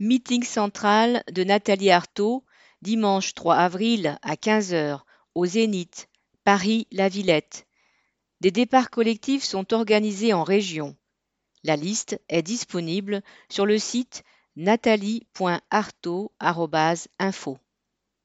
Meeting central de Nathalie Arthaud, dimanche 3 avril à 15h au Zénith, Paris-La Villette. Des départs collectifs sont organisés en région. La liste est disponible sur le site nathalie.arthaud.info.